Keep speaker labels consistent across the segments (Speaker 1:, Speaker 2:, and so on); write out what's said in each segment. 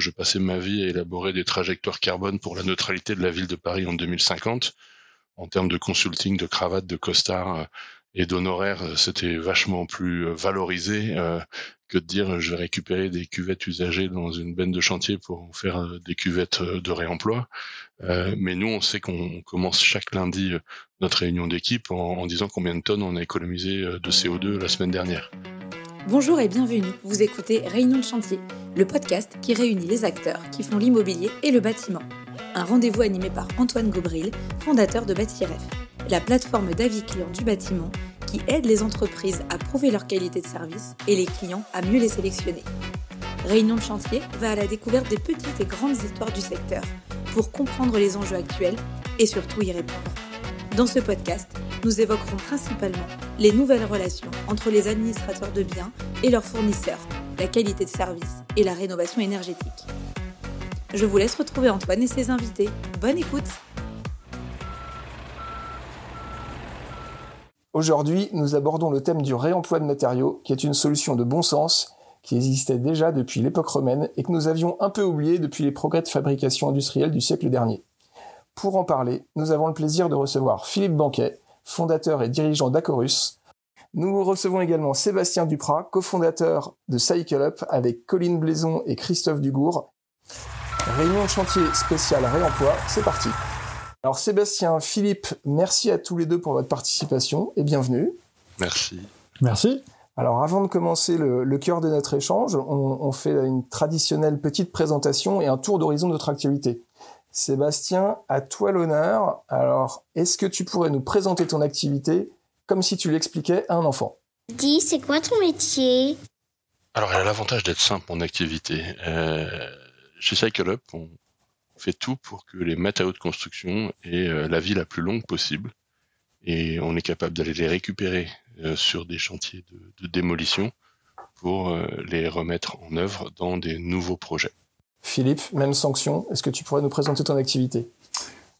Speaker 1: je passais ma vie à élaborer des trajectoires carbone pour la neutralité de la ville de Paris en 2050. En termes de consulting, de cravate, de costard et d'honoraires, c'était vachement plus valorisé que de dire je vais récupérer des cuvettes usagées dans une benne de chantier pour en faire euh, des cuvettes euh, de réemploi. Euh, mais nous, on sait qu'on commence chaque lundi notre réunion d'équipe en, disant combien de tonnes on a économisé de CO2 la semaine dernière.
Speaker 2: Bonjour et bienvenue. Vous écoutez Réunion de chantier, le podcast qui réunit les acteurs qui font l'immobilier et le bâtiment. Un rendez-vous animé par Antoine Gobril, fondateur de Bâtiref, la plateforme d'avis clients du bâtiment qui aide les entreprises à prouver leur qualité de service et les clients à mieux les sélectionner. Réunion de chantier va à la découverte des petites et grandes histoires du secteur pour comprendre les enjeux actuels et surtout y répondre. Dans ce podcast, nous évoquerons principalement les nouvelles relations entre les administrateurs de biens et leurs fournisseurs, la qualité de service et la rénovation énergétique. Je vous laisse retrouver Antoine et ses invités. Bonne écoute
Speaker 3: Aujourd'hui, nous abordons le thème du réemploi de matériaux, qui est une solution de bon sens qui existait déjà depuis l'époque romaine et que nous avions un peu oublié depuis les progrès de fabrication industrielle du siècle dernier. Pour en parler, nous avons le plaisir de recevoir Philippe Banquet, fondateur et dirigeant d'Acorus. Nous recevons également Sébastien Duprat, cofondateur de Cycle Up avec Colline Blaison et Christophe Dugour. Réunion de chantier spécial réemploi, c'est parti. Alors Sébastien, Philippe, merci à tous les deux pour votre participation et bienvenue.
Speaker 1: Merci.
Speaker 4: Merci.
Speaker 3: Alors avant de commencer le, cœur de notre échange, on, fait une traditionnelle petite présentation et un tour d'horizon de notre activité. Sébastien, à toi l'honneur. Alors, est-ce que tu pourrais nous présenter ton activité comme si tu l'expliquais à un enfant?
Speaker 5: Dis, c'est quoi ton métier?
Speaker 1: Alors, il a l'avantage d'être simple, mon activité. Euh, chez Cycle Up, on, fait tout pour que les matériaux de construction aient euh, la vie la plus longue possible. Et on est capable d'aller les récupérer euh, sur des chantiers de, démolition pour euh, les remettre en œuvre dans des nouveaux projets.
Speaker 3: Philippe, même sanction, est-ce que tu pourrais nous présenter ton activité?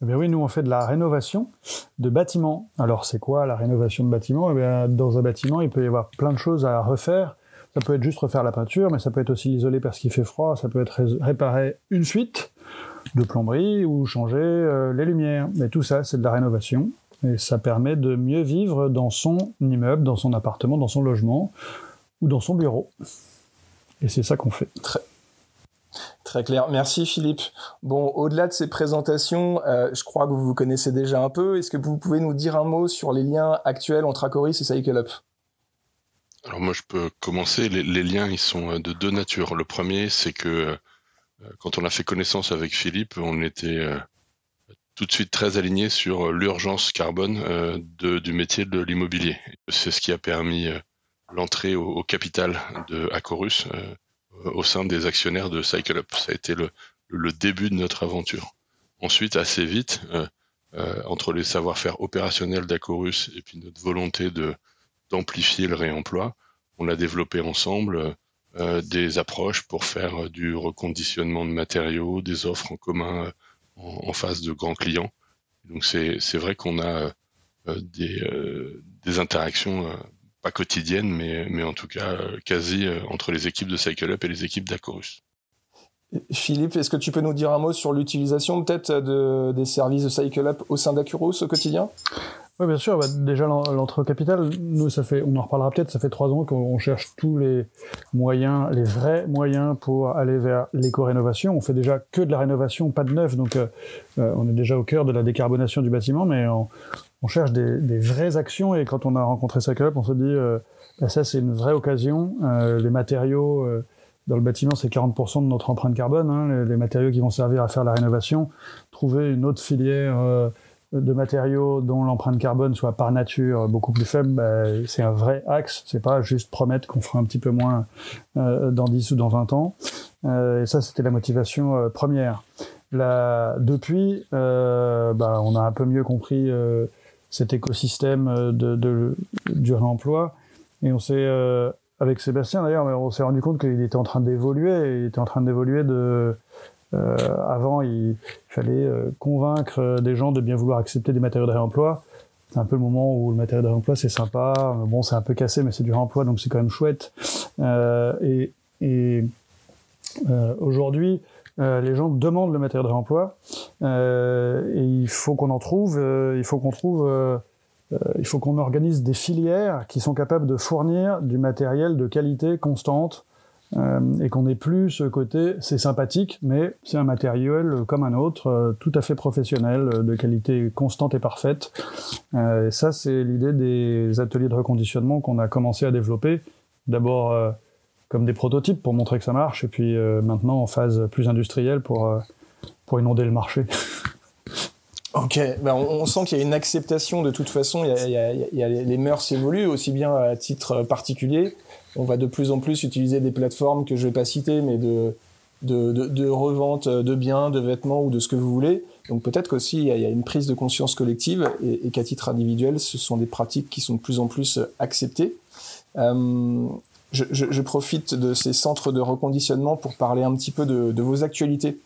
Speaker 4: Eh bien oui, nous on fait de la rénovation de bâtiments. Alors c'est quoi la rénovation de bâtiments? Eh bien, Dans un bâtiment, il peut y avoir plein de choses à refaire. Ça peut être juste refaire la peinture, mais ça peut être aussi l'isoler parce qu'il fait froid, ça peut être réparer une fuite, de plomberie ou changer euh, les lumières. Mais tout ça, c'est de la rénovation. Et ça permet de mieux vivre dans son immeuble, dans son appartement, dans son logement ou dans son bureau. Et c'est ça qu'on fait.
Speaker 3: Très, Très clair. Merci Philippe. Bon, au-delà de ces présentations, euh, je crois que vous vous connaissez déjà un peu. Est-ce que vous pouvez nous dire un mot sur les liens actuels entre Acoris et Cycle Up
Speaker 1: Alors moi, je peux commencer. Les, liens, ils sont de deux natures. Le premier, c'est que euh, quand on a fait connaissance avec Philippe, on était euh, tout de suite très aligné sur euh, l'urgence carbone du métier de l'immobilier. C'est ce qui a permis l'entrée au, capital de Acorus au sein des actionnaires de Cycle Up. Ça a été le, début de notre aventure. Ensuite, assez vite, entre les savoir-faire opérationnels d'Acorus et puis notre volonté de d'amplifier le réemploi, on a développé ensemble euh, des approches pour faire euh, du reconditionnement de matériaux, des offres en commun euh, en, face de grands clients. Donc c'est vrai qu'on a des, des interactions pas quotidiennes, mais, mais en tout cas quasi entre les équipes de Cycle Up et les équipes d'Acorus.
Speaker 3: Philippe, est-ce que tu peux nous dire un mot sur l'utilisation peut-être de, des services de Cycle Up au sein d'Acuros au quotidien?
Speaker 4: Oui, bien sûr. Bah, déjà, l'entrée au capital, nous, ça fait, on en reparlera peut-être, ça fait trois ans qu'on cherche tous les moyens, les vrais moyens pour aller vers l'éco-rénovation. On fait déjà que de la rénovation, pas de neuf, donc euh, euh, on est déjà au cœur de la décarbonation du bâtiment, mais on, on cherche des, des, vraies actions. Et quand on a rencontré Cycle on se dit, euh, bah, ça, c'est une vraie occasion. les matériaux dans le bâtiment, c'est 40% de notre empreinte carbone. Hein, les, matériaux qui vont servir à faire la rénovation. Trouver une autre filière de matériaux dont l'empreinte carbone soit par nature beaucoup plus faible, bah, c'est un vrai axe. C'est pas juste promettre qu'on fera un petit peu moins euh, dans 10 ou dans 20 ans. Euh, et ça, c'était la motivation euh, première. Là, depuis, bah, on a un peu mieux compris cet écosystème de, de, du réemploi. Et on s'est, avec Sébastien d'ailleurs, on s'est rendu compte qu'il était en train d'évoluer. Il était en train d'évoluer de euh, avant, il fallait euh, convaincre des gens de bien vouloir accepter des matériaux de réemploi. C'est un peu le moment où le matériau de réemploi c'est sympa. Bon, c'est un peu cassé, mais c'est du réemploi, donc c'est quand même chouette. Euh, et, et Aujourd'hui, les gens demandent le matériel de réemploi et il faut qu'on en trouve. il faut qu'on trouve euh, il faut qu'on organise des filières qui sont capables de fournir du matériel de qualité constante euh, et qu'on n'ait plus ce côté c'est sympathique, mais c'est un matériel comme un autre, euh, tout à fait professionnel, de qualité constante et parfaite. et ça, c'est l'idée des ateliers de reconditionnement qu'on a commencé à développer. D'abord comme des prototypes pour montrer que ça marche, et puis maintenant en phase plus industrielle pour, pour inonder le marché.
Speaker 3: Ok, ben on, sent qu'il y a une acceptation de toute façon. Il y a, les mœurs évoluent aussi bien à titre particulier. On va de plus en plus utiliser des plateformes que je vais pas citer, mais de de, revente de biens, de vêtements ou de ce que vous voulez. Donc peut-être qu'aussi il, y, a une prise de conscience collective et, et qu'à titre individuel, ce sont des pratiques qui sont de plus en plus acceptées. Euh, je, profite de ces centres de reconditionnement pour parler un petit peu de, vos actualités.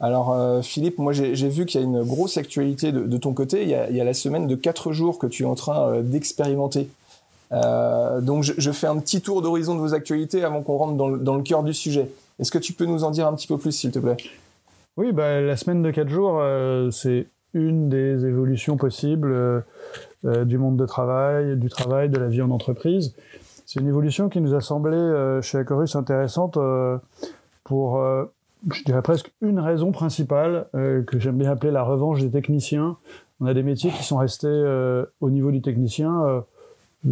Speaker 3: Alors euh, Philippe, moi j'ai vu qu'il y a une grosse actualité de, ton côté. Il y, a, la semaine de quatre jours que tu es en train euh, d'expérimenter. Euh, donc je, fais un petit tour d'horizon de vos actualités avant qu'on rentre dans le, cœur du sujet. Est-ce que tu peux nous en dire un petit peu plus, s'il te plaît?
Speaker 4: Oui, bah, la semaine de quatre jours, c'est une des évolutions possibles du monde de travail, du travail, de la vie en entreprise. C'est une évolution qui nous a semblé chez Acorus intéressante pour je dirais presque une raison principale euh, que j'aime bien appeler la revanche des techniciens. On a des métiers qui sont restés euh, au niveau du technicien euh,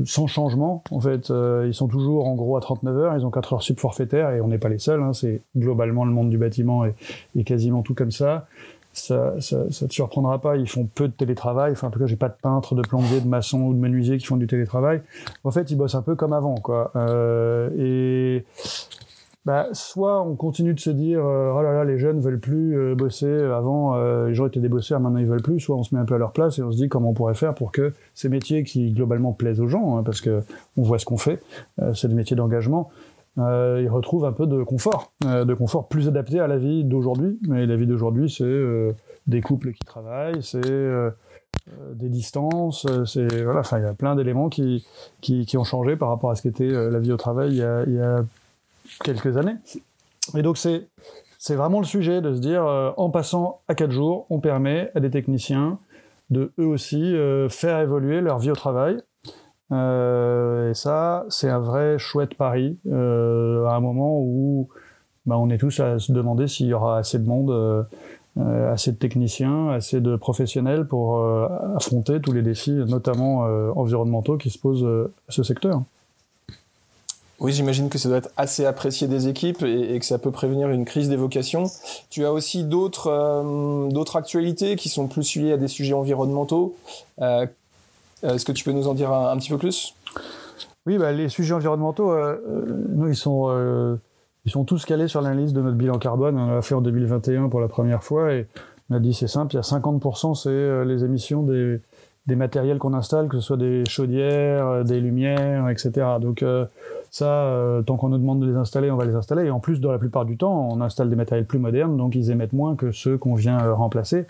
Speaker 4: sans changement. En fait, ils sont toujours en gros à 39 heures, ils ont 4 heures sub forfaitaires et on n'est pas les seuls. Hein, c'est globalement le monde du bâtiment et, et quasiment tout comme ça. Ça, ça, ça te surprendra pas, ils font peu de télétravail. Enfin, en tout cas, j'ai pas de peintre, de plombier, de maçon ou de menuisier qui font du télétravail. En fait, ils bossent un peu comme avant, quoi. Euh, et bah, soit on continue de se dire euh, oh là là les jeunes veulent plus euh, bosser avant euh, les gens étaient des bosseurs maintenant ils veulent plus soit on se met un peu à leur place et on se dit comment on pourrait faire pour que ces métiers qui globalement plaisent aux gens hein, parce que on voit ce qu'on fait c'est des métiers d'engagement ils retrouvent un peu de confort de confort plus adapté à la vie d'aujourd'hui mais la vie d'aujourd'hui c'est des couples qui travaillent c'est des distances, c'est voilà, enfin il y a plein d'éléments qui, qui, ont changé par rapport à ce qu'était la vie au travail il y a, quelques années. Et donc c'est c'est vraiment le sujet de se dire euh, en passant à quatre jours, on permet à des techniciens de eux aussi euh, faire évoluer leur vie au travail. Euh, et ça, c'est un vrai chouette pari à un moment où bah, on est tous à se demander s'il y aura assez de monde, assez de techniciens, assez de professionnels pour affronter tous les défis, notamment environnementaux, qui se posent à ce secteur.
Speaker 3: Oui, j'imagine que ça doit être assez apprécié des équipes et, que ça peut prévenir une crise des vocations. Tu as aussi euh, d'autres actualités qui sont plus liées à des sujets environnementaux. Euh, Est-ce que tu peux nous en dire un, petit peu plus?
Speaker 4: Oui, bah, les sujets environnementaux, euh, nous, ils sont, euh, ils sont tous calés sur l'analyse de notre bilan carbone. On l'a fait en 2021 pour la première fois et on a dit c'est simple, il y a 50%, c'est les émissions des, des matériels qu'on installe, que ce soit des chaudières, des lumières, etc. Donc ça, euh, tant qu'on nous demande de les installer, on va les installer. Et en plus, dans la plupart du temps, on installe des matériels plus modernes, donc ils émettent moins que ceux qu'on vient euh, remplacer.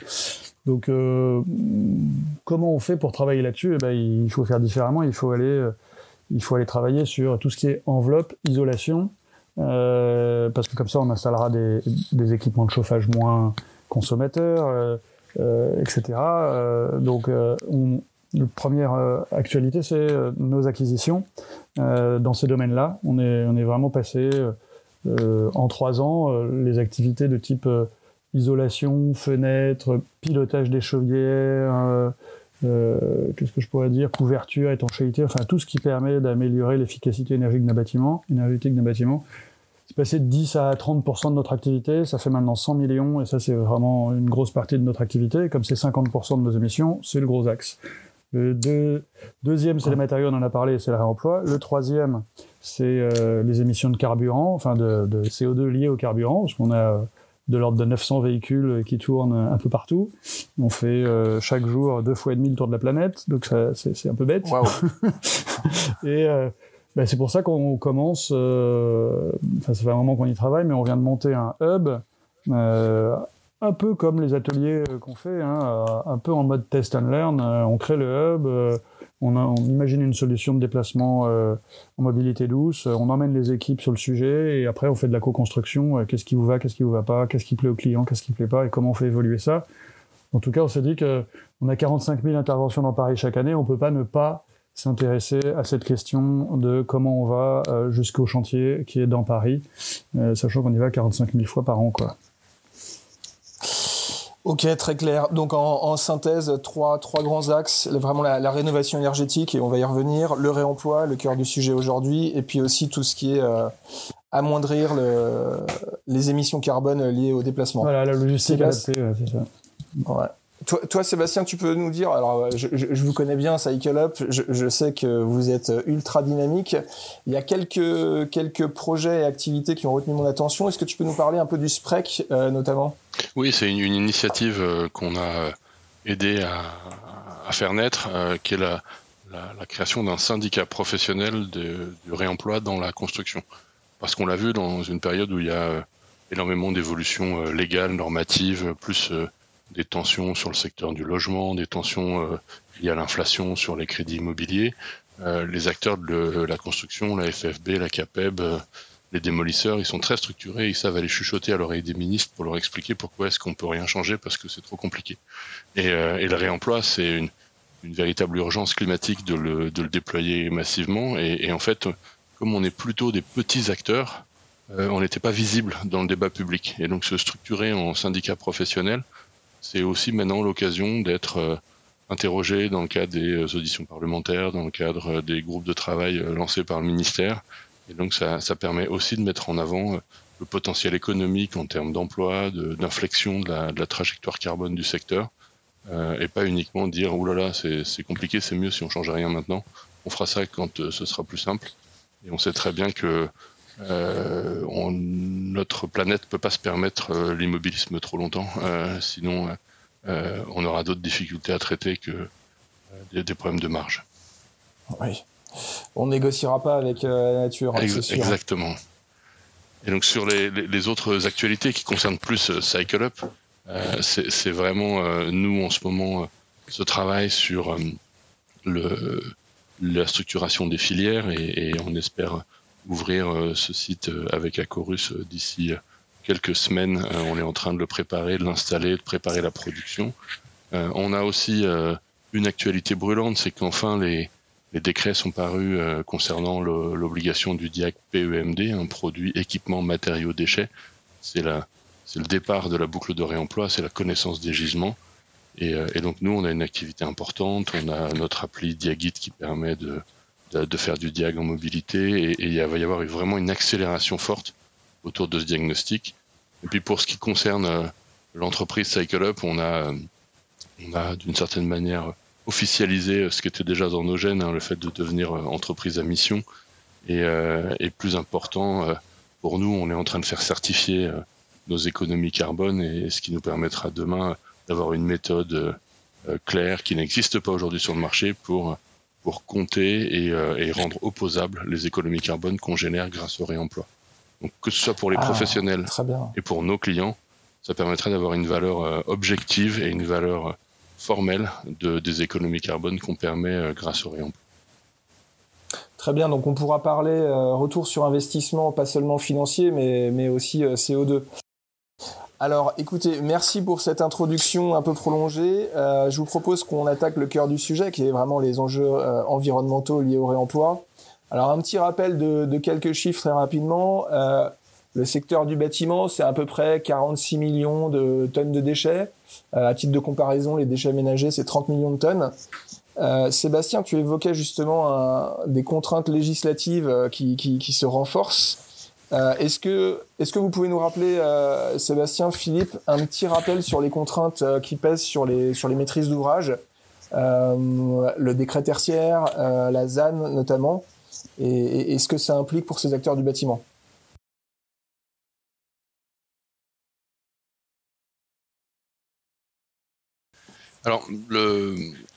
Speaker 4: Donc, euh, comment on fait pour travailler là-dessus? Eh ben, Il faut faire différemment. Il faut aller, il faut aller travailler sur tout ce qui est enveloppe, isolation, parce que comme ça, on installera des, équipements de chauffage moins consommateurs, etc. donc, on, la première euh, actualité, c'est euh, nos acquisitions euh, dans ces domaines-là. On est vraiment passé en trois ans les activités de type isolation, fenêtre, pilotage des chaudières, qu'est-ce que je pourrais dire, couverture, étanchéité, enfin tout ce qui permet d'améliorer l'efficacité énergétique d'un bâtiment, énergétique d'un bâtiment. C'est passé de 10 à 30% de notre activité, ça fait maintenant 100 millions et ça c'est vraiment une grosse partie de notre activité. Comme c'est 50% de nos émissions, c'est le gros axe. Le deuxième, c'est les matériaux, on en a parlé, c'est le réemploi. Le troisième, c'est euh, les émissions de carburant, enfin de, de, CO2 liées au carburant, parce qu'on a euh, de l'ordre de 900 véhicules qui tournent un peu partout. On fait euh, chaque jour deux fois et demi le tour de la planète, donc c'est un peu bête. et bah, c'est pour ça qu'on commence, enfin ça fait un moment qu'on y travaille, mais on vient de monter un hub un peu comme les ateliers euh, qu'on fait, hein, euh, un peu en mode test and learn. Euh, on crée le hub, on, imagine une solution de déplacement en mobilité douce, on emmène les équipes sur le sujet et après on fait de la co-construction. qu'est-ce qui vous va, qu'est-ce qui vous va pas, qu'est-ce qui plaît au client, qu'est-ce qui plaît pas et comment on fait évoluer ça. En tout cas, on s'est dit que on a 45 000 interventions dans Paris chaque année, on peut pas ne pas s'intéresser à cette question de comment on va euh, jusqu'au chantier qui est dans Paris, euh, sachant qu'on y va 45 000 fois par an. Quoi.
Speaker 3: Ok, très clair. Donc en, synthèse, trois, trois grands axes. Vraiment la, rénovation énergétique, et on va y revenir, le réemploi, le cœur du sujet aujourd'hui, et puis aussi tout ce qui est euh, amoindrir le, les émissions carbone liées au déplacement.
Speaker 4: Voilà, la logistique adaptée, c'est ça.
Speaker 3: Ouais. Toi, Sébastien, tu peux nous dire, alors je, vous connais bien, Cycle Up, je, sais que vous êtes ultra dynamique. Il y a quelques, quelques projets et activités qui ont retenu mon attention. Est-ce que tu peux nous parler un peu du SPREC euh, notamment?
Speaker 1: Oui, c'est une, initiative euh, qu'on a aidé à, faire naître, euh, qui est la, création d'un syndicat professionnel du réemploi dans la construction. Parce qu'on l'a vu dans une période où il y a énormément d'évolutions légales, normatives, plus des tensions sur le secteur du logement, des tensions euh, liées à l'inflation sur les crédits immobiliers. Euh, les acteurs de la construction, la FFB, la CAPEB, euh, les démolisseurs, ils sont très structurés, ils savent aller chuchoter à l'oreille des ministres pour leur expliquer pourquoi est-ce qu'on peut rien changer parce que c'est trop compliqué. Et, le réemploi, c'est une, véritable urgence climatique de le, déployer massivement. Et, en fait, comme on est plutôt des petits acteurs, on n'était pas visible dans le débat public. Et donc se structurer en syndicat professionnel, c'est aussi maintenant l'occasion d'être euh, interrogé dans le cadre des euh, auditions parlementaires, dans le cadre euh, des groupes de travail lancés par le ministère. Et donc ça, permet aussi de mettre en avant le potentiel économique en termes d'emploi, d'inflexion de, la, trajectoire carbone du secteur, et pas uniquement dire oh là là c'est compliqué, c'est mieux si on change rien maintenant. On fera ça quand ce sera plus simple. Et on sait très bien que euh, on, notre planète ne peut pas se permettre euh, l'immobilisme trop longtemps, euh, sinon on aura d'autres difficultés à traiter que des, problèmes de marge.
Speaker 3: Oui. On négociera pas avec la nature. Hein,
Speaker 1: exactement. Et donc sur les, autres actualités qui concernent plus Cycle Up, c'est vraiment nous en ce moment ce travail sur le, la structuration des filières et on espère ouvrir euh, ce site euh, avec Acorus euh, d'ici quelques semaines. on est en train de le préparer, de l'installer, de préparer la production. on a aussi une actualité brûlante, c'est qu'enfin les, décrets sont parus concernant l'obligation du DIAC PEMD, un produit équipement matériaux déchets. C'est le départ de la boucle de réemploi, c'est la connaissance des gisements. Et, et, donc nous, on a une activité importante, on a notre appli Diagit qui permet de, de, faire du diag en mobilité et, il va y avoir vraiment une accélération forte autour de ce diagnostic. Et puis pour ce qui concerne euh, l'entreprise Cycle Up, on a, on a d'une certaine manière officialisé euh, ce qui était déjà dans nos gènes, hein, le fait de devenir euh, entreprise à mission. Et, et plus important, pour nous, on est en train de faire certifier nos économies carbone et ce qui nous permettra demain d'avoir une méthode claire qui n'existe pas aujourd'hui sur le marché pour pour compter euh, et, rendre opposables les économies carbone qu'on génère grâce au réemploi. Donc que ce soit pour les ah, professionnels et pour nos clients, ça permettrait d'avoir une valeur euh, objective et une valeur euh, formelle de, des économies carbone qu'on permet grâce au réemploi.
Speaker 3: Très bien, donc on pourra parler retour sur investissement, pas seulement financier, mais, mais aussi CO2. Alors, écoutez, merci pour cette introduction un peu prolongée. Euh, je vous propose qu'on attaque le cœur du sujet, qui est vraiment les enjeux euh, environnementaux liés au réemploi. Alors, un petit rappel de, quelques chiffres très rapidement. Euh, le secteur du bâtiment, c'est à peu près 46 millions de tonnes de déchets. à titre de comparaison, les déchets ménagers, c'est 30 millions de tonnes. Sébastien, tu évoquais justement des contraintes législatives qui se renforcent. Euh, est-ce que, est-ce que vous pouvez nous rappeler, euh, Sébastien, Philippe, un petit rappel sur les contraintes euh, qui pèsent sur les, sur les maîtrises d'ouvrage, le décret tertiaire, la ZAN notamment, et, et, ce que ça implique pour ces acteurs du bâtiment?
Speaker 1: Alors, le,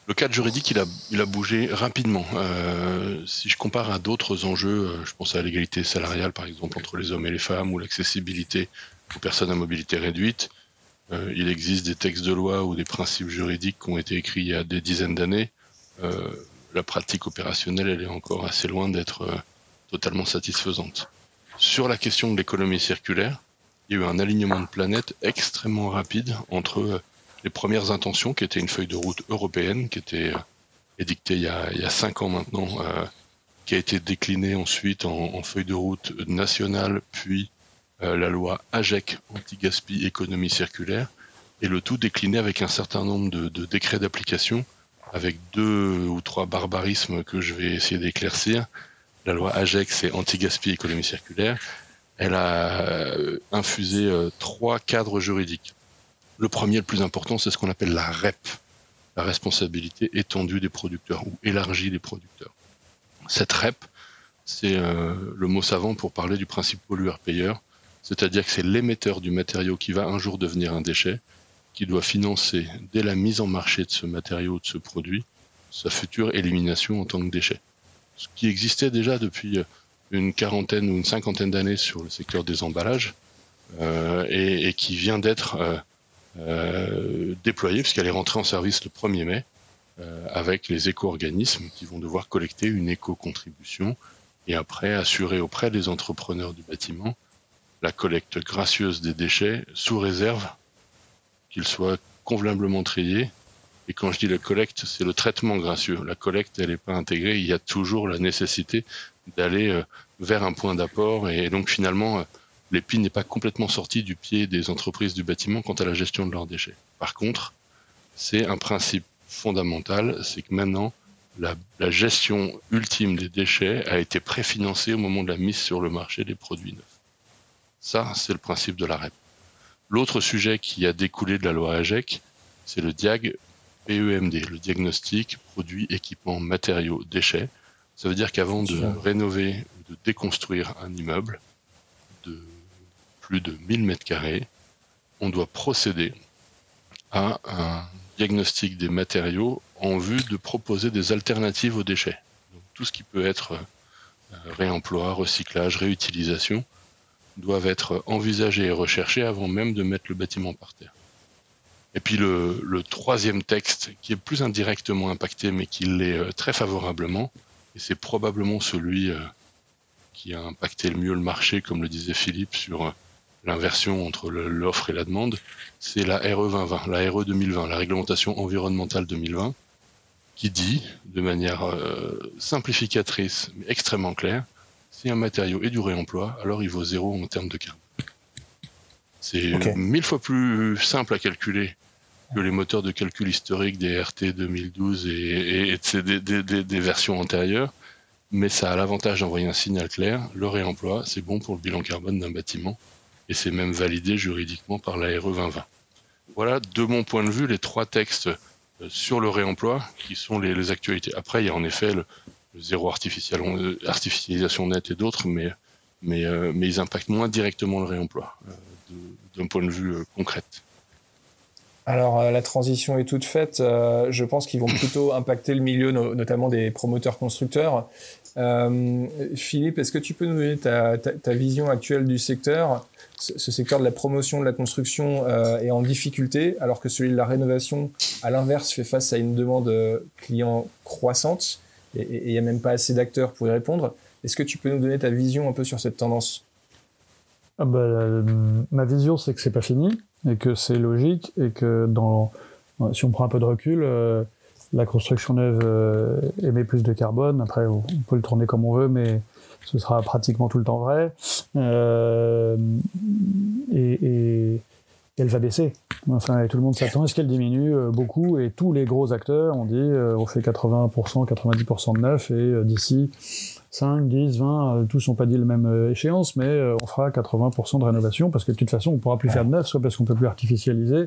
Speaker 1: le cadre juridique, il a, bougé rapidement. Euh, si je compare à d'autres enjeux, euh, je pense à l'égalité salariale, par exemple, entre les hommes et les femmes, ou l'accessibilité aux personnes à mobilité réduite, euh, il existe des textes de loi ou des principes juridiques qui ont été écrits il y a des dizaines d'années. la pratique opérationnelle, elle est encore assez loin d'être totalement satisfaisante. Sur la question de l'économie circulaire, il y a eu un alignement de planètes extrêmement rapide entre les premières intentions, qui étaient une feuille de route européenne, qui était édictée il y a, cinq ans maintenant, qui a été déclinée ensuite en, feuille de route nationale, puis la loi AGEC, anti-gaspi économie circulaire, et le tout décliné avec un certain nombre de, décrets d'application, avec deux ou trois barbarismes que je vais essayer d'éclaircir. La loi AGEC, c'est anti-gaspi économie circulaire. Elle a euh, infusé euh, trois cadres juridiques. Le premier, le plus important, c'est ce qu'on appelle la REP, la responsabilité étendue des producteurs ou élargie des producteurs. Cette REP, c'est euh, le mot savant pour parler du principe pollueur-payeur, c'est-à-dire que c'est l'émetteur du matériau qui va un jour devenir un déchet qui doit financer, dès la mise en marché de ce matériau, de ce produit, sa future élimination en tant que déchet. Ce qui existait déjà depuis une quarantaine ou une cinquantaine d'années sur le secteur des emballages euh, et, qui vient d'être euh, euh, déployé puisqu'elle est rentrée en service le 1er mai avec les éco-organismes qui vont devoir collecter une éco-contribution et après assurer auprès des entrepreneurs du bâtiment la collecte gracieuse des déchets sous réserve qu'il soit convenablement trié. Et quand je dis la collecte, c'est le traitement gracieux. La collecte, elle n'est pas intégrée. Il y a toujours la nécessité d'aller euh, vers un point d'apport. Et donc finalement, l'épi n'est pas complètement sorti du pied des entreprises du bâtiment quant à la gestion de leurs déchets. Par contre, c'est un principe fondamental, c'est que maintenant, la, la, gestion ultime des déchets a été préfinancée au moment de la mise sur le marché des produits neufs. Ça, c'est le principe de la REP. L'autre sujet qui a découlé de la loi AGEC, c'est le DIAG PEMD, le diagnostic produits, équipements, matériaux, déchets. Ça veut dire qu'avant de rénover ou de déconstruire un immeuble plus de 1000 mètres carrés, on doit procéder à un diagnostic des matériaux en vue de proposer des alternatives aux déchets. Tout ce qui peut être euh, réemploi, recyclage, réutilisation, doivent être envisagés et recherchés avant même de mettre le bâtiment par terre. Et puis le, troisième texte, qui est plus indirectement impacté, mais qui l'est euh, très favorablement, et c'est probablement celui euh, qui a impacté le mieux le marché, comme le disait Philippe, sur l'inversion entre l'offre et la demande, c'est la RE 2020, la RE 2020, la réglementation environnementale 2020, qui dit, de manière simplificatrice mais extrêmement claire, si un matériau est du réemploi, alors il vaut zéro en termes de carbone. C'est mille fois plus simple à calculer que les moteurs de calcul historiques des RT 2012 et, des, versions antérieures, mais ça a l'avantage d'envoyer un signal clair. Le réemploi, c'est bon pour le bilan carbone d'un bâtiment, et c'est même validé juridiquement par l'ARE 2020. Voilà, de mon point de vue, les trois textes euh, sur le réemploi qui sont les, les actualités. Après, il y a en effet le, zéro euh, artificialisation nette et d'autres, mais, mais, euh, mais ils impactent moins directement le réemploi euh, d'un point de vue concret.
Speaker 3: Alors la transition est toute faite. je pense qu'ils vont plutôt impacter le milieu, notamment des promoteurs constructeurs. Philippe, est-ce que tu peux nous donner ta, vision actuelle du secteur? Ce, secteur de la promotion de la construction est en difficulté, alors que celui de la rénovation, à l'inverse, fait face à une demande client croissante et il n'y a même pas assez d'acteurs pour y répondre. Est-ce que tu peux nous donner ta vision un peu sur cette tendance?
Speaker 4: Ah bah, euh, Ma vision, c'est que c'est pas fini et que c'est logique et que si on prend un peu de recul, euh, la construction neuve euh, émet plus de carbone. Après, on peut le tourner comme on veut, mais ce sera pratiquement tout le temps vrai. et, et, elle va baisser. Enfin, tout le monde s'attend à ce qu'elle diminue euh, beaucoup et tous les gros acteurs ont dit euh, on fait 80%, 90% de neuf et euh, d'ici 5, 10, 20, tous n'ont pas dit la même échéance, mais on fera 80% de rénovation parce que de toute façon on pourra plus faire de neuf, soit parce qu'on peut plus artificialiser,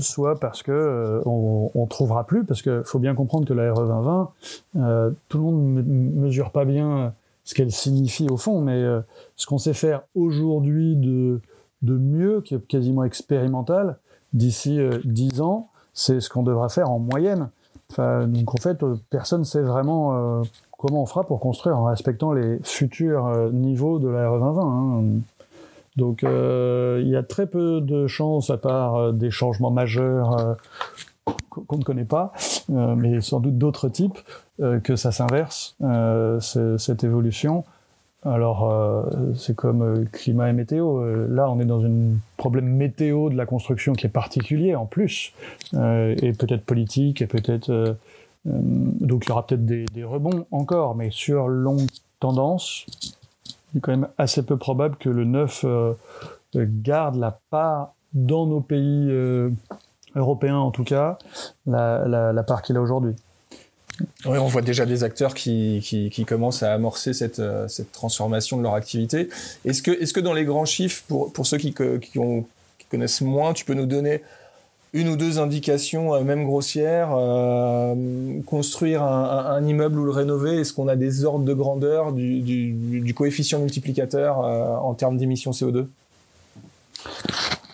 Speaker 4: soit parce que on, on, trouvera plus, parce que faut bien comprendre que la RE 2020, tout le monde ne mesure pas bien ce qu'elle signifie au fond, mais ce qu'on sait faire aujourd'hui de de mieux, qui est quasiment expérimental, d'ici euh, dix 10 ans, c'est ce qu'on devra faire en moyenne. Enfin, donc en fait, euh, personne ne sait vraiment euh, comment on fera pour construire en respectant les futurs niveaux de la RE 2020. Hein. Donc il y a très peu de chances, à part des changements majeurs qu'on ne connaît pas, mais sans doute d'autres types, que ça s'inverse, cette évolution. Alors, c'est comme climat et météo. là, on est dans un problème météo de la construction qui est particulier en plus, et peut-être politique, et peut-être euh, donc il y aura peut-être des, rebonds encore, mais sur longue tendance, est quand même assez peu probable que le neuf euh, garde la part dans nos pays euh, européens en tout cas, la, part qu'il a aujourd'hui.
Speaker 3: Oui, on voit déjà des acteurs qui, commencent à amorcer cette, cette, transformation de leur activité. Est-ce que, dans les grands chiffres, pour, ceux qui connaissent moins, tu peux nous donner une ou deux indications, euh, même grossières. Euh, construire un, immeuble ou le rénover, est-ce qu'on a des ordres de grandeur du, coefficient multiplicateur euh, en termes d'émissions CO2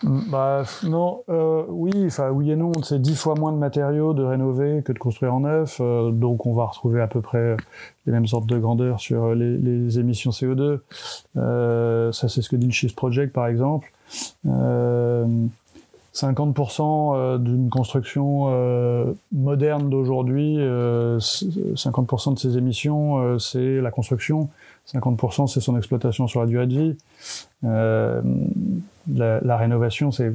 Speaker 4: bah, non, oui, enfin oui et non. C'est dix fois moins de matériaux de rénover que de construire en neuf, donc on va retrouver à peu près les mêmes ordres de grandeur sur les, émissions CO2. ça, c'est ce que dit le Shift Project, par exemple. 50% euh, d'une construction euh, moderne d'aujourd'hui, 50% euh, de ses émissions, c'est la construction, 50% c'est son exploitation sur la durée de vie. La, rénovation, c'est,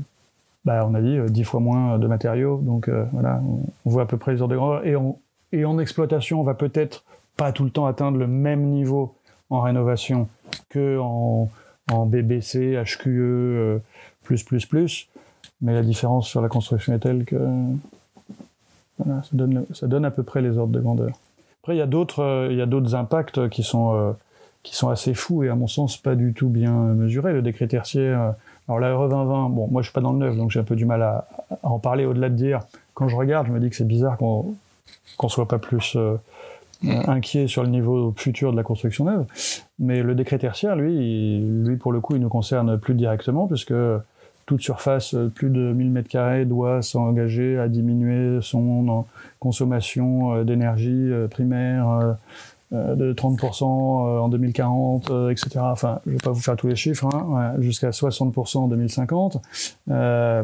Speaker 4: bah, on a dit, 10 fois moins de matériaux. Donc voilà, on, voit à peu près les ordres de grandeur. Et, en exploitation, on va peut-être pas tout le temps atteindre le même niveau en rénovation que en BBC, HQE, plus, plus, plus mais la différence sur la construction est telle que ça, donne, ça donne à peu près les ordres de grandeur. Après, il y a d'autres, d'autres impacts qui sont, euh, qui sont assez fous et à mon sens pas du tout bien mesurés. Le décret tertiaire, euh, alors la RE 2020, bon, moi je suis pas dans le neuf, donc j'ai un peu du mal à, en parler au-delà de dire. Quand je regarde, je me dis que c'est bizarre qu'on qu'on soit pas plus euh, inquiet sur le niveau futur de la construction neuve. Mais le décret tertiaire, lui, lui pour le coup, il nous concerne plus directement puisque toute surface euh, plus de 1000 m2 doit s'engager à diminuer son consommation euh, d'énergie euh, primaire de 30% en 2040, etc. Enfin, je ne vais pas vous faire tous les chiffres, hein, jusqu'à 60% en 2050. Euh,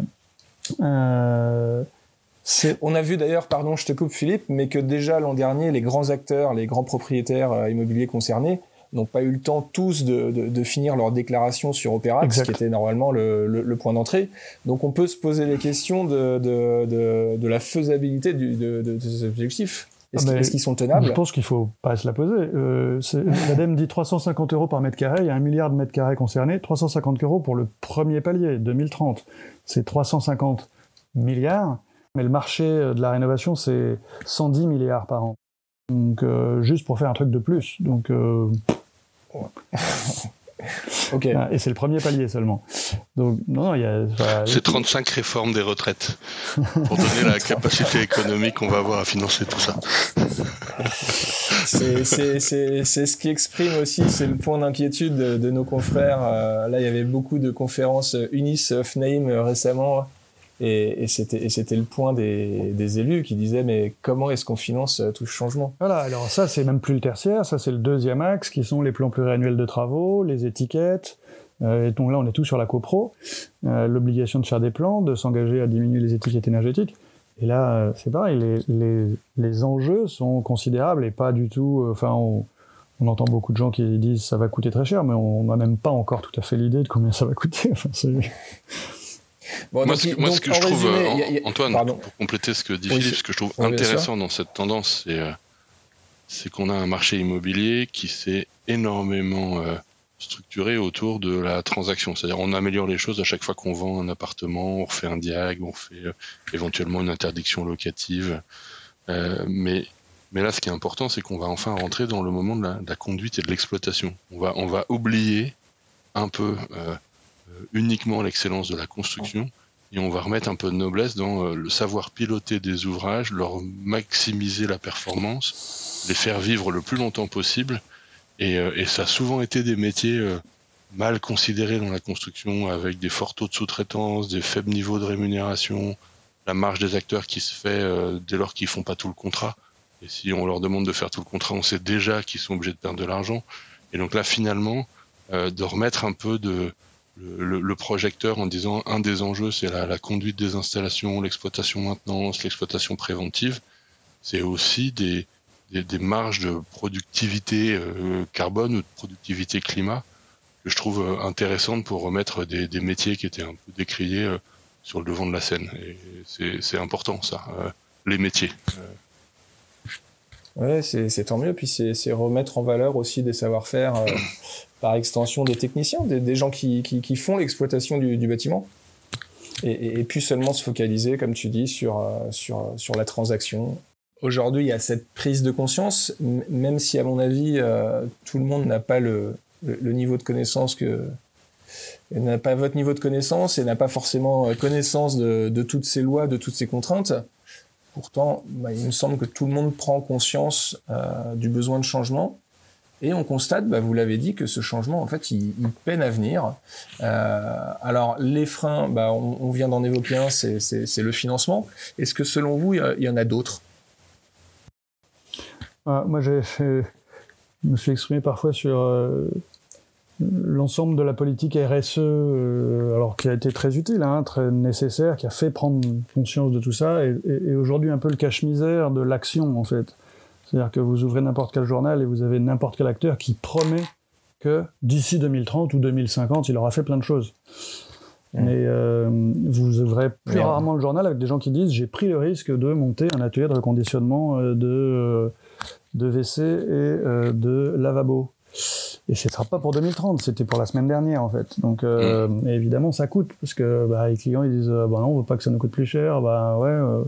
Speaker 3: on a vu d'ailleurs, pardon, je te coupe Philippe, mais que déjà l'an dernier, les grands acteurs, les grands propriétaires immobiliers concernés n'ont pas eu le temps tous de, de, finir leur déclaration sur Opera, ce qui était normalement le, le, point d'entrée. Donc on peut se poser les questions de, de la faisabilité du, de, ces objectifs. Est-ce ah, qu'ils sont tenables?
Speaker 4: Je pense qu'il faut pas se la poser. Euh, L'ADEME dit 350 euros par mètre carré, il y a un milliard de mètres carrés concernés, 350 euros pour le premier palier, 2030. C'est 350 milliards, mais le marché de la rénovation, c'est 110 milliards par an. Donc, euh, juste pour faire un truc de plus. Donc, euh, ok. Ah, et c'est le premier palier seulement. Donc, non, il y a.
Speaker 1: c'est 35 réformes des retraites pour donner la capacité économique qu'on va avoir à financer tout ça.
Speaker 3: c'est ce qui exprime aussi, c'est le point d'inquiétude de, nos confrères. Euh, là, il y avait beaucoup de conférences Unis of Name récemment et, c'était le point des, élus qui disaient mais comment est-ce qu'on finance euh, tout ce changement?
Speaker 4: Voilà, alors ça c'est même plus le tertiaire, ça c'est le deuxième axe qui sont les plans pluriannuels de travaux, les étiquettes. Euh, et donc là on est tout sur la copro, euh, l'obligation de faire des plans, de s'engager à diminuer les étiquettes énergétiques. Et là euh, c'est pareil, les, les, les, enjeux sont considérables et pas du tout. Enfin on, on entend beaucoup de gens qui disent ça va coûter très cher, mais on n'a même pas encore tout à fait l'idée de combien ça va coûter. Enfin,
Speaker 1: moi, ce, que je trouve, euh, Antoine, pour compléter ce que dit Philippe, ce que je trouve intéressant dans cette tendance, euh, c'est qu'on a un marché immobilier qui s'est énormément euh, structuré autour de la transaction. C'est-à-dire, on améliore les choses à chaque fois qu'on vend un appartement, on refait un diag, on fait éventuellement une interdiction locative. mais, mais là, ce qui est important, c'est qu'on va enfin rentrer dans le moment de la, de la conduite et de l'exploitation. On va, on va oublier un peu uniquement l'excellence de la construction et on va remettre un peu de noblesse dans euh, le savoir piloter des ouvrages, leur maximiser la performance, les faire vivre le plus longtemps possible. Et, euh, ça a souvent été des métiers mal considérés dans la construction, avec des forts taux de sous-traitance, des faibles niveaux de rémunération, la marge des acteurs qui se fait dès lors qu'ils font pas tout le contrat. Et si on leur demande de faire tout le contrat, on sait déjà qu'ils sont obligés de perdre de l'argent. Et donc là, finalement, de remettre un peu de, le, projecteur en disant un des enjeux, c'est la, conduite des installations, l'exploitation maintenance, l'exploitation préventive. C'est aussi des, des, marges de productivité euh, carbone ou de productivité climat que je trouve euh, intéressantes pour remettre des, des métiers qui étaient un peu décriés euh, sur le devant de la scène. Et c'est important, ça, les métiers.
Speaker 3: Ouais, c'est tant mieux. Puis c'est remettre en valeur aussi des savoir-faire, par extension des techniciens, des, gens qui, qui, font l'exploitation du, bâtiment. Et, puis seulement se focaliser, comme tu dis, sur, sur, sur la transaction Aujourd'hui, il y a cette prise de conscience, même si à mon avis, euh, tout le monde n'a pas le, le, niveau de connaissance que n'a pas votre niveau de connaissance et n'a pas forcément euh, connaissance de, de, toutes ces lois, de toutes ces contraintes. Pourtant, bah, il me semble que tout le monde prend conscience euh, du besoin de changement. Et on constate, bah, vous l'avez dit, que ce changement, en fait, il, il peine à venir. Euh, alors, les freins, bah, on, vient d'en évoquer un, c'est le financement. Est-ce que selon vous, il y, en a d'autres?
Speaker 4: Ah, moi, je me suis exprimé parfois sur euh, l'ensemble de la politique RSE, euh, alors qui a été très utile, hein, très nécessaire, qui a fait prendre conscience de tout ça, et, aujourd'hui un peu le cache-misère de l'action, en fait. C'est-à-dire que vous ouvrez n'importe quel journal et vous avez n'importe quel acteur qui promet que d'ici 2030 ou 2050, il aura fait plein de choses. Mais euh, vous ouvrez plus rarement le journal avec des gens qui disent j'ai pris le risque de monter un atelier de reconditionnement de de WC et euh, de lavabo. Et ce sera pas pour 2030, c'était pour la semaine dernière en fait. Donc euh, mm. évidemment ça coûte parce que bah, les clients ils disent bah non on veut pas que ça nous coûte plus cher, bah ouais.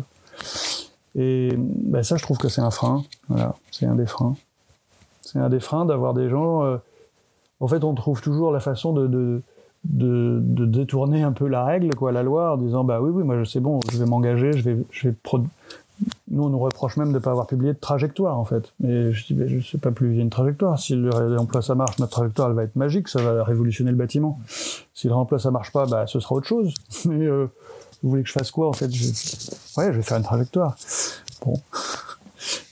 Speaker 4: Euh. Et bah, ça je trouve que c'est un frein, voilà, c'est un des freins. C'est un des freins d'avoir des gens. en fait on trouve toujours la façon de, de de, détourner un peu la règle, quoi, la loi, en disant bah oui, oui, moi sais bon, je vais m'engager, je vais, je vais nous, on nous reproche même de ne pas avoir publié de trajectoire, en fait. Mais je dis, mais je sais pas a une trajectoire. Si le réemploi ça marche, notre trajectoire, elle va être magique, ça va révolutionner le bâtiment. Si le réemploi ça marche pas, bah, ce sera autre chose. Mais euh, vous voulez que je fasse quoi, en fait je... Ouais, je vais faire une trajectoire. Bon.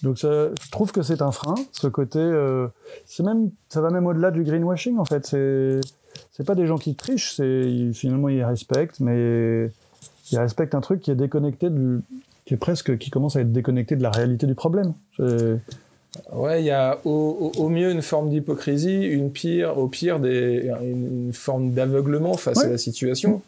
Speaker 4: Donc je trouve que c'est un frein, ce côté. Euh, c'est même, ça va même au-delà du greenwashing, en fait. C'est, c'est pas des gens qui trichent, c'est finalement ils respectent, mais ils respectent un truc qui est déconnecté du, qui est presque, qui commence à être déconnecté de la réalité du problème.
Speaker 3: Ouais, il y a au, au, mieux une forme d'hypocrisie, une pire, au pire des, une forme d'aveuglement face à la situation.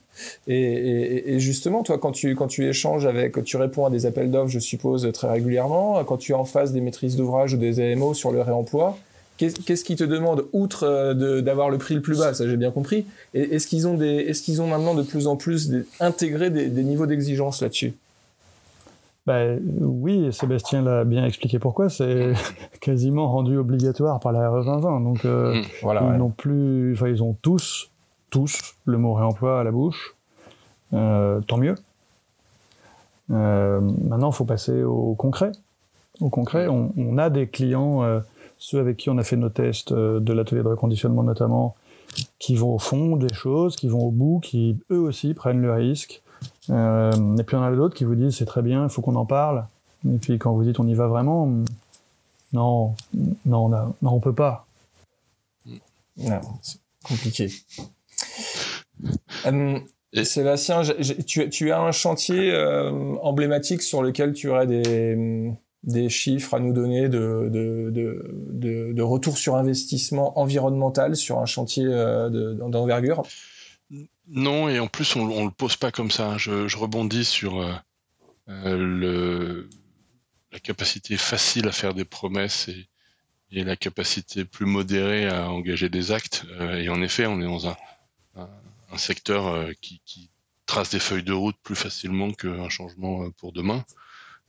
Speaker 3: Et, et, et, justement, toi, quand tu, quand tu échanges avec, tu réponds à des appels d'offres, je suppose, très régulièrement, quand tu es en face des maîtrises d'ouvrage ou des AMO sur le réemploi, qu'est-ce qu'ils te demandent, outre euh, d'avoir le prix le plus bas, ça j'ai bien compris, est-ce qu'ils ont, des, est -ce qu'ils ont maintenant de plus en plus intégré des, des niveaux d'exigence là-dessus?
Speaker 4: Bah, oui, Sébastien l'a bien expliqué pourquoi. C'est quasiment rendu obligatoire par la RE 2020. Donc, euh, mmh, voilà, ils plus, enfin, ils ont tous, tous le mot réemploi à la bouche. Euh, tant mieux. Euh, maintenant, il faut passer au concret. Au concret, on, on a des clients, ceux avec qui on a fait nos tests de l'atelier de reconditionnement notamment, qui vont au fond des choses, qui vont au bout, qui eux aussi prennent le risque euh, et puis on a d'autres qui vous disent c'est très bien, il faut qu'on en parle. Et puis quand vous dites on y va vraiment, non, non, non, on peut pas.
Speaker 3: c'est compliqué. Euh, Sébastien, tu, tu, as un chantier euh, emblématique sur lequel tu aurais des, des chiffres à nous donner de, de, de, de, retour sur investissement environnemental sur un chantier d'envergure?
Speaker 1: Non, et en plus, on, on le pose pas comme ça. Je, rebondis sur euh, euh, la capacité facile à faire des promesses et, la capacité plus modérée à engager des actes. Euh, et en effet, on est dans un, secteur qui, trace des feuilles de route plus facilement qu'un changement pour demain.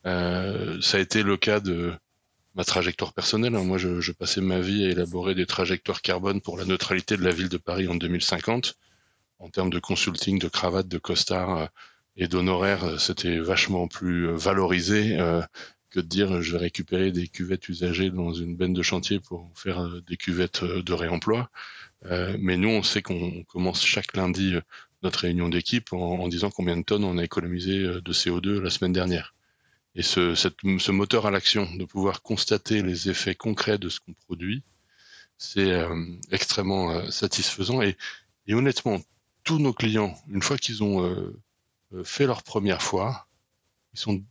Speaker 1: ça a été le cas de ma trajectoire personnelle. Moi, je, je passais ma vie à élaborer des trajectoires carbone pour la neutralité de la ville de Paris en 2050 en termes de consulting, de cravate, de costard euh, et d'honoraires, euh, c'était vachement plus euh, valorisé que de dire je vais récupérer des cuvettes usagées dans une benne de chantier pour faire des cuvettes de réemploi. mais nous, on sait qu'on commence chaque lundi notre réunion d'équipe en, disant combien de tonnes on a économisé de CO2 la semaine dernière. Et ce, moteur à l'action, de pouvoir constater les effets concrets de ce qu'on produit, c'est extrêmement satisfaisant. Et honnêtement, tous nos clients, une fois qu'ils ont fait leur première fois, ils sont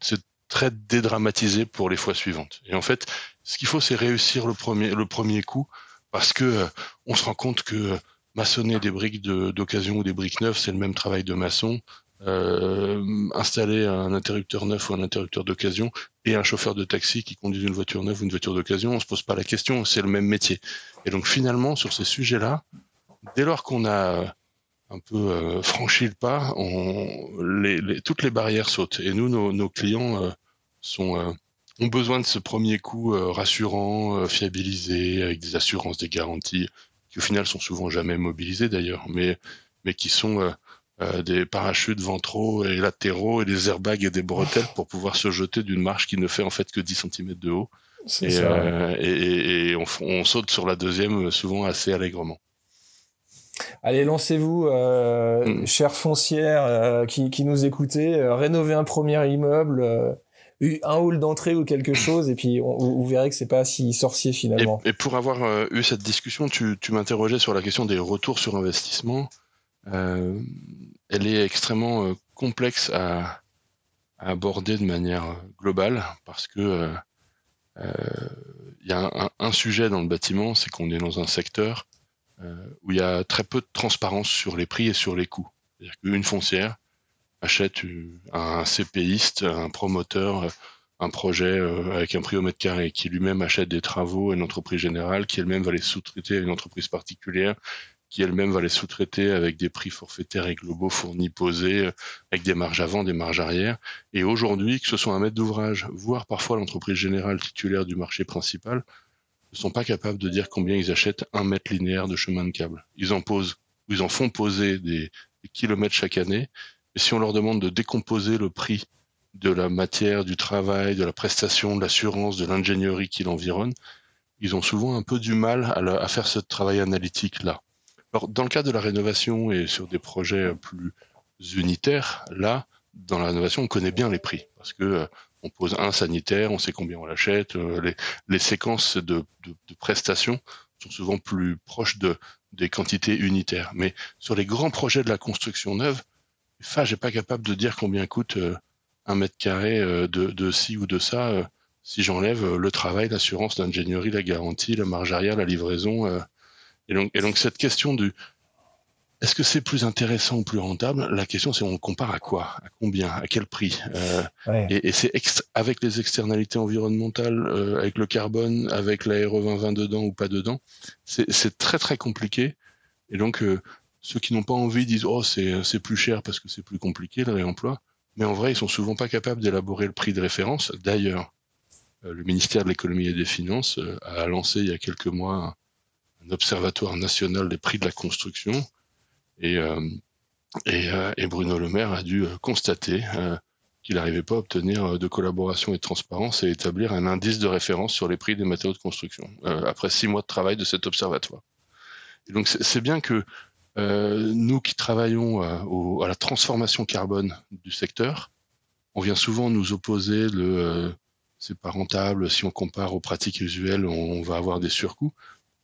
Speaker 1: très dédramatisé pour les fois suivantes. Et en fait, ce qu'il faut, c'est réussir le premier le premier coup, parce que on se rend compte que maçonner des briques d'occasion ou des briques neuves, c'est le même travail de maçon. Euh, installer un interrupteur neuf ou un interrupteur d'occasion et un chauffeur de taxi qui conduit une voiture neuve ou une voiture d'occasion, on se pose pas la question, c'est le même métier. Et donc finalement, sur ces sujets-là, dès lors qu'on a un peu euh, franchi le pas, on, les, toutes les barrières sautent. Et nous, nos, clients euh, sont, euh, ont besoin de ce premier coup rassurant, fiabilisé, avec des assurances, des garanties, qui au final sont souvent jamais mobilisées d'ailleurs, mais, mais qui sont euh, des parachutes ventraux et latéraux et des airbags et des bretelles pour pouvoir se jeter d'une marche qui ne fait en fait que 10 cm de haut. Et, euh, et, et on, on, saute sur la deuxième euh, souvent assez allègrement.
Speaker 3: Allez, lancez-vous, euh, mm. chère foncière euh, qui, qui, nous écoutez, euh, rénovez un premier immeuble, un hall d'entrée ou quelque chose, et puis on, vous verrez que c'est pas si sorcier finalement.
Speaker 1: Et, pour avoir eu cette discussion, tu, tu m'interrogeais sur la question des retours sur investissement. Euh, elle est extrêmement euh, complexe à, aborder de manière euh, globale parce que il y a un, sujet dans le bâtiment, c'est qu'on est dans un secteur où il y a très peu de transparence sur les prix et sur les coûts. C'est-à-dire qu'une foncière achète un CPiste, un promoteur, un projet avec un prix au mètre carré, qui lui-même achète des travaux à une entreprise générale, qui elle-même va les sous-traiter à une entreprise particulière, qui elle-même va les sous-traiter avec des prix forfaitaires et globaux fournis, posés, euh, avec des marges avant, des marges arrière. Et aujourd'hui, que ce soit un maître d'ouvrage, voire parfois l'entreprise générale titulaire du marché principal, ne sont pas capables de dire combien ils achètent un mètre linéaire de chemin de câble. Ils en posent, ils en font poser des, kilomètres chaque année. Mais si on leur demande de décomposer le prix de la matière, du travail, de la prestation, de l'assurance, de l'ingénierie qui l'environne, ils ont souvent un peu du mal à, à faire ce travail analytique-là. Alors, dans le cas de la rénovation et sur des projets plus unitaires, là, dans la rénovation, on connaît bien les prix parce que euh, on pose un sanitaire, on sait combien on l'achète. Euh, les, séquences de, prestations sont souvent plus proches de des quantités unitaires. Mais sur les grands projets de la construction neuve, FAGE n'est pas capable de dire combien coûte euh, un mètre carré de, de ci ou de ça si j'enlève le travail, l'assurance, l'ingénierie, la garantie, la marge arrière, la livraison et donc cette question du est-ce que c'est plus intéressant ou plus rentable? La question, c'est on compare à quoi? À combien? À quel prix? Euh, Et, et c'est avec les externalités environnementales, euh, avec le carbone, avec la RE 2020 dedans ou pas dedans, c'est très très compliqué. Et donc, euh, ceux qui n'ont pas envie disent oh c'est plus cher parce que c'est plus compliqué le réemploi. Mais en vrai, ils sont souvent pas capables d'élaborer le prix de référence. D'ailleurs, le ministère de l'économie et des finances a lancé il y a quelques mois un observatoire national des prix de la construction. Et, euh, euh, et, Bruno Le Maire a dû euh, constater qu'il n'arrivait pas à obtenir de collaboration et de transparence et établir un indice de référence sur les prix des matériaux de construction, après six mois de travail de cet observatoire. Donc c'est bien que nous qui travaillons à, la transformation carbone du secteur, on vient souvent nous opposer le c'est pas rentable, si on compare aux pratiques usuelles, on va avoir des surcoûts.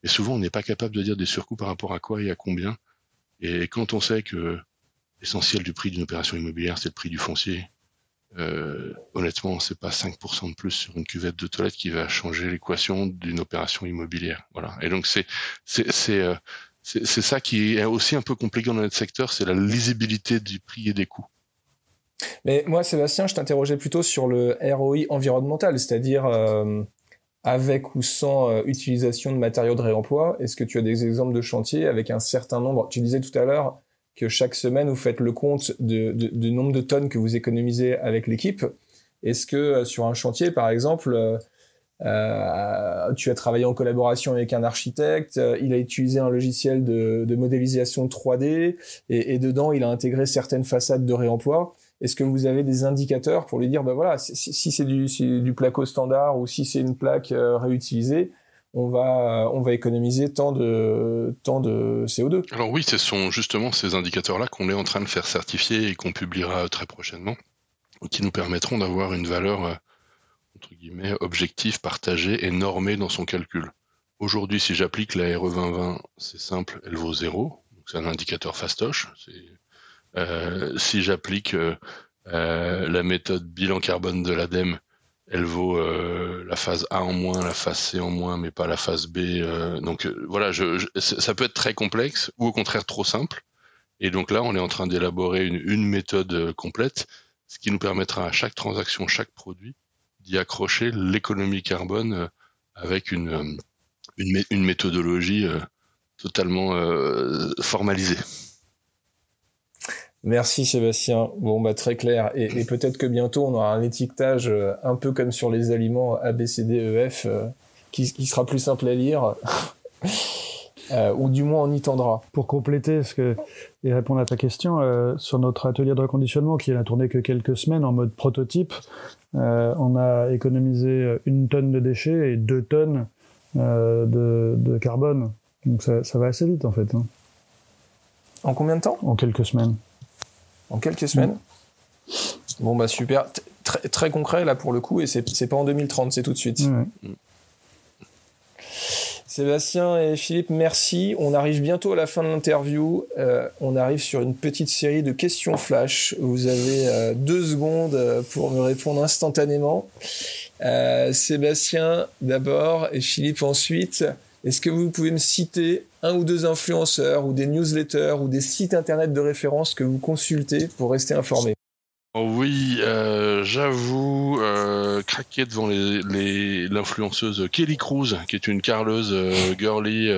Speaker 1: Et souvent, on n'est pas capable de dire des surcoûts par rapport à quoi et à combien. Et quand on sait que l'essentiel du prix d'une opération immobilière, c'est le prix du foncier, euh, honnêtement, c'est pas 5% de plus sur une cuvette de toilette qui va changer l'équation d'une opération immobilière. Voilà. Et donc c'est c'est c'est euh, c'est ça qui est aussi un peu compliqué dans notre secteur, c'est la lisibilité du prix et des coûts.
Speaker 3: Mais moi, Sébastien, je t'interrogeais plutôt sur le ROI environnemental, c'est-à-dire euh, avec ou sans euh, utilisation de matériaux de réemploi Est-ce que tu as des exemples de chantiers avec un certain nombre? Tu disais tout à l'heure que chaque semaine, vous faites le compte de, de, de nombre de tonnes que vous économisez avec l'équipe. Est-ce que euh, sur un chantier, par exemple, euh, euh, tu as travaillé en collaboration avec un architecte, il a utilisé un logiciel de, de modélisation 3D et, et, dedans, il a intégré certaines façades de réemploi est-ce que vous avez des indicateurs pour lui dire, ben voilà, si, c'est du, placo standard ou si c'est une plaque euh, réutilisée, on va, on va économiser tant de, tant de CO2
Speaker 1: Alors oui, ce sont justement ces indicateurs-là qu'on est en train de faire certifier et qu'on publiera très prochainement, qui nous permettront d'avoir une valeur, euh, entre guillemets, objective, partagée et normée dans son calcul. Aujourd'hui, si j'applique la RE 2020, c'est simple, elle vaut zéro. c'est un indicateur fastoche. Si j'applique euh, la méthode bilan carbone de l'ADEME, elle vaut la phase A en moins, la phase C en moins, mais pas la phase B. donc voilà, ça peut être très complexe ou au contraire trop simple. Et donc là, on est en train d'élaborer une, méthode complète, ce qui nous permettra à chaque transaction, chaque produit, d'y accrocher l'économie carbone avec une, méthodologie totalement euh, formalisé.
Speaker 3: Merci Sébastien. Bon, bah très clair. Et, peut-être que bientôt on aura un étiquetage euh, un peu comme sur les aliments A, B, C, D, E, F, euh, qui, sera plus simple à lire. ou du moins on y tendra.
Speaker 4: Pour compléter ce que, et répondre à ta question, sur notre atelier de reconditionnement qui n'a tourné que quelques semaines en mode prototype, on a économisé une tonne de déchets et deux tonnes de, de, carbone donc ça, ça, va assez vite en fait. Hein.
Speaker 3: En combien de temps?
Speaker 4: En quelques semaines.
Speaker 3: En quelques semaines Bon bah super. Très, très concret là pour le coup et c'est pas en 2030, c'est tout de suite. Sébastien et Philippe, merci. On arrive bientôt à la fin de l'interview. Euh, on arrive sur une petite série de questions flash. Vous avez euh, deux secondes euh, pour me répondre instantanément. Sébastien d'abord et Philippe ensuite. Est-ce que vous pouvez me citer un ou deux influenceurs ou des newsletters ou des sites internet de référence que vous consultez pour rester informé?
Speaker 1: Oh oui, euh, j'avoue euh, craquer devant l'influenceuse Kelly Cruz, qui est une carleuse euh, girly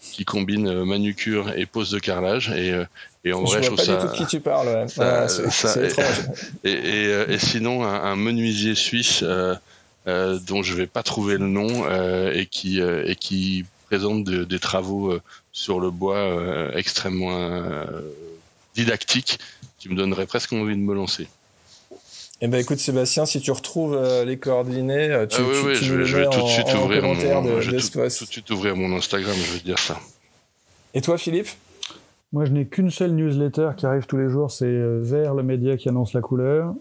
Speaker 1: qui combine manucure et pose de carrelage. Et, et en
Speaker 3: je
Speaker 1: vrai,
Speaker 3: je vois pas
Speaker 1: ça,
Speaker 3: du tout de qui tu parles.
Speaker 1: et, sinon, un, un menuisier suisse euh, dont je vais pas trouver le nom euh, et qui euh, et qui présente des travaux sur le bois extrêmement didactiques qui me donneraient presque envie de me lancer.
Speaker 3: Eh ben écoute Sébastien, si tu retrouves les coordonnées, tu,
Speaker 1: ah oui, oui, je, vais, tout de suite ouvrir mon,
Speaker 3: de,
Speaker 1: je tout, tout, de suite ouvrir mon Instagram, je vais dire ça.
Speaker 3: Et toi Philippe?
Speaker 4: Moi je n'ai qu'une seule newsletter qui arrive tous les jours, c'est Vert le média qui annonce la couleur.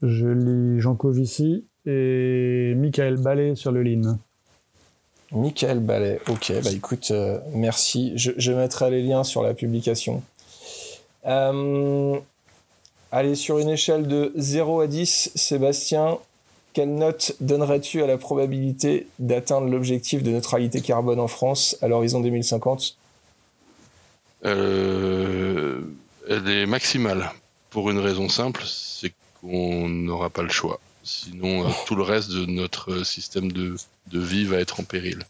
Speaker 4: Je lis Jean Covici et Michael Ballet sur le Lean.
Speaker 3: Michael Ballet, ok, bah écoute, euh, merci. Je, mettrai les liens sur la publication. Euh, allez, sur une échelle de 0 à 10, Sébastien, quelle note donnerais-tu à la probabilité d'atteindre l'objectif de neutralité carbone en France à l'horizon 2050
Speaker 1: euh, Elle est maximale, pour une raison simple, c'est qu'on n'aura pas le choix. Sinon, euh, tout le reste de notre euh, système de, de vie va être en péril.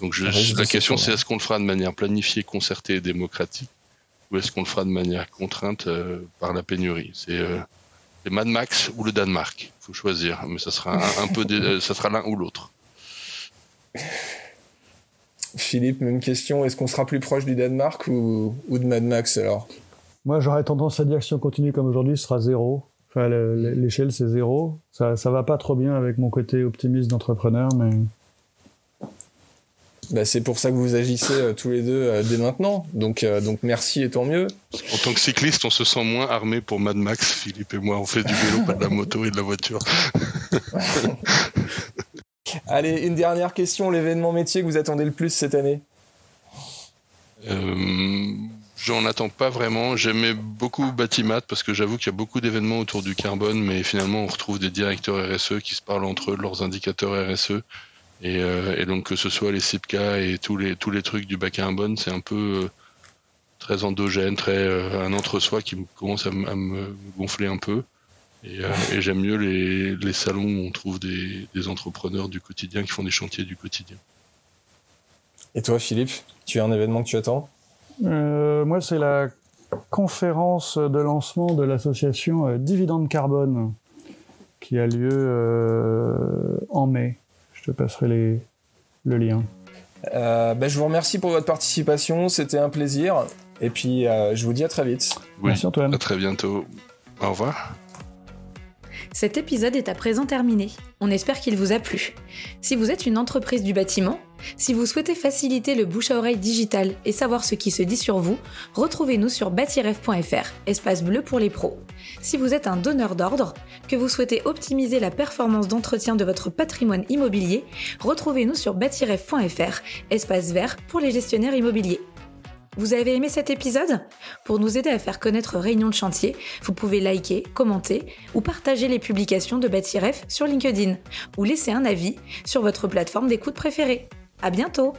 Speaker 1: Donc je, la question c'est est-ce qu'on le fera de manière planifiée, concertée et démocratique ou est-ce qu'on le fera de manière contrainte euh, par la pénurie? C'est Mad Max ou le Danemark. Il faut choisir, mais ça sera un, peu ça sera l'un ou l'autre.
Speaker 3: Philippe, même question. Est-ce qu'on sera plus proche du Danemark ou, ou de Mad Max alors?
Speaker 4: Moi, j'aurais tendance à dire que si on continue comme aujourd'hui, ce sera zéro. Enfin, l'échelle, c'est zéro. Ça, ça va pas trop bien avec mon côté optimiste d'entrepreneur, mais.
Speaker 3: Bah, c'est pour ça que vous agissez euh, tous les deux euh, dès maintenant. Donc, euh, donc merci et tant mieux.
Speaker 1: En tant que cycliste, on se sent moins armé pour Mad Max. Philippe et moi, on fait du vélo, pas de la moto et de la voiture.
Speaker 3: Allez, une dernière question. L'événement métier que vous attendez le plus cette année?
Speaker 1: J'en attends pas vraiment. J'aimais beaucoup Batimat parce que j'avoue qu'il y a beaucoup d'événements autour du carbone, mais finalement on retrouve des directeurs RSE qui se parlent entre eux de leurs indicateurs RSE. Euh, et, donc que ce soit les CIPCA et tous les tous les trucs du bas carbone, c'est un peu euh, très endogène, très euh, un entre-soi qui commence à, me gonfler un peu. Et, j'aime mieux les, les, salons où on trouve des, des entrepreneurs du quotidien qui font des chantiers du quotidien.
Speaker 3: Et toi, Philippe, tu as un événement que tu attends?
Speaker 4: Euh, moi, c'est la conférence de lancement de l'association euh, Dividende Carbone qui a lieu euh, en mai. Je te passerai les, le lien.
Speaker 3: Ben, je vous remercie pour votre participation, c'était un plaisir. Et puis, je vous dis à très vite.
Speaker 1: Merci Antoine. À très bientôt. Au revoir.
Speaker 2: Cet épisode est à présent terminé. On espère qu'il vous a plu. Si vous êtes une entreprise du bâtiment, si vous souhaitez faciliter le bouche à oreille digital et savoir ce qui se dit sur vous, retrouvez-nous sur bâtiref.fr, espace bleu pour les pros. Si vous êtes un donneur d'ordre, que vous souhaitez optimiser la performance d'entretien de votre patrimoine immobilier, retrouvez-nous sur bâtiref.fr, espace vert pour les gestionnaires immobiliers. Vous avez aimé cet épisode? Pour nous aider à faire connaître Réunion de chantier, vous pouvez liker, commenter ou partager les publications de Bâtiref sur LinkedIn ou laisser un avis sur votre plateforme d'écoute préférée. À bientôt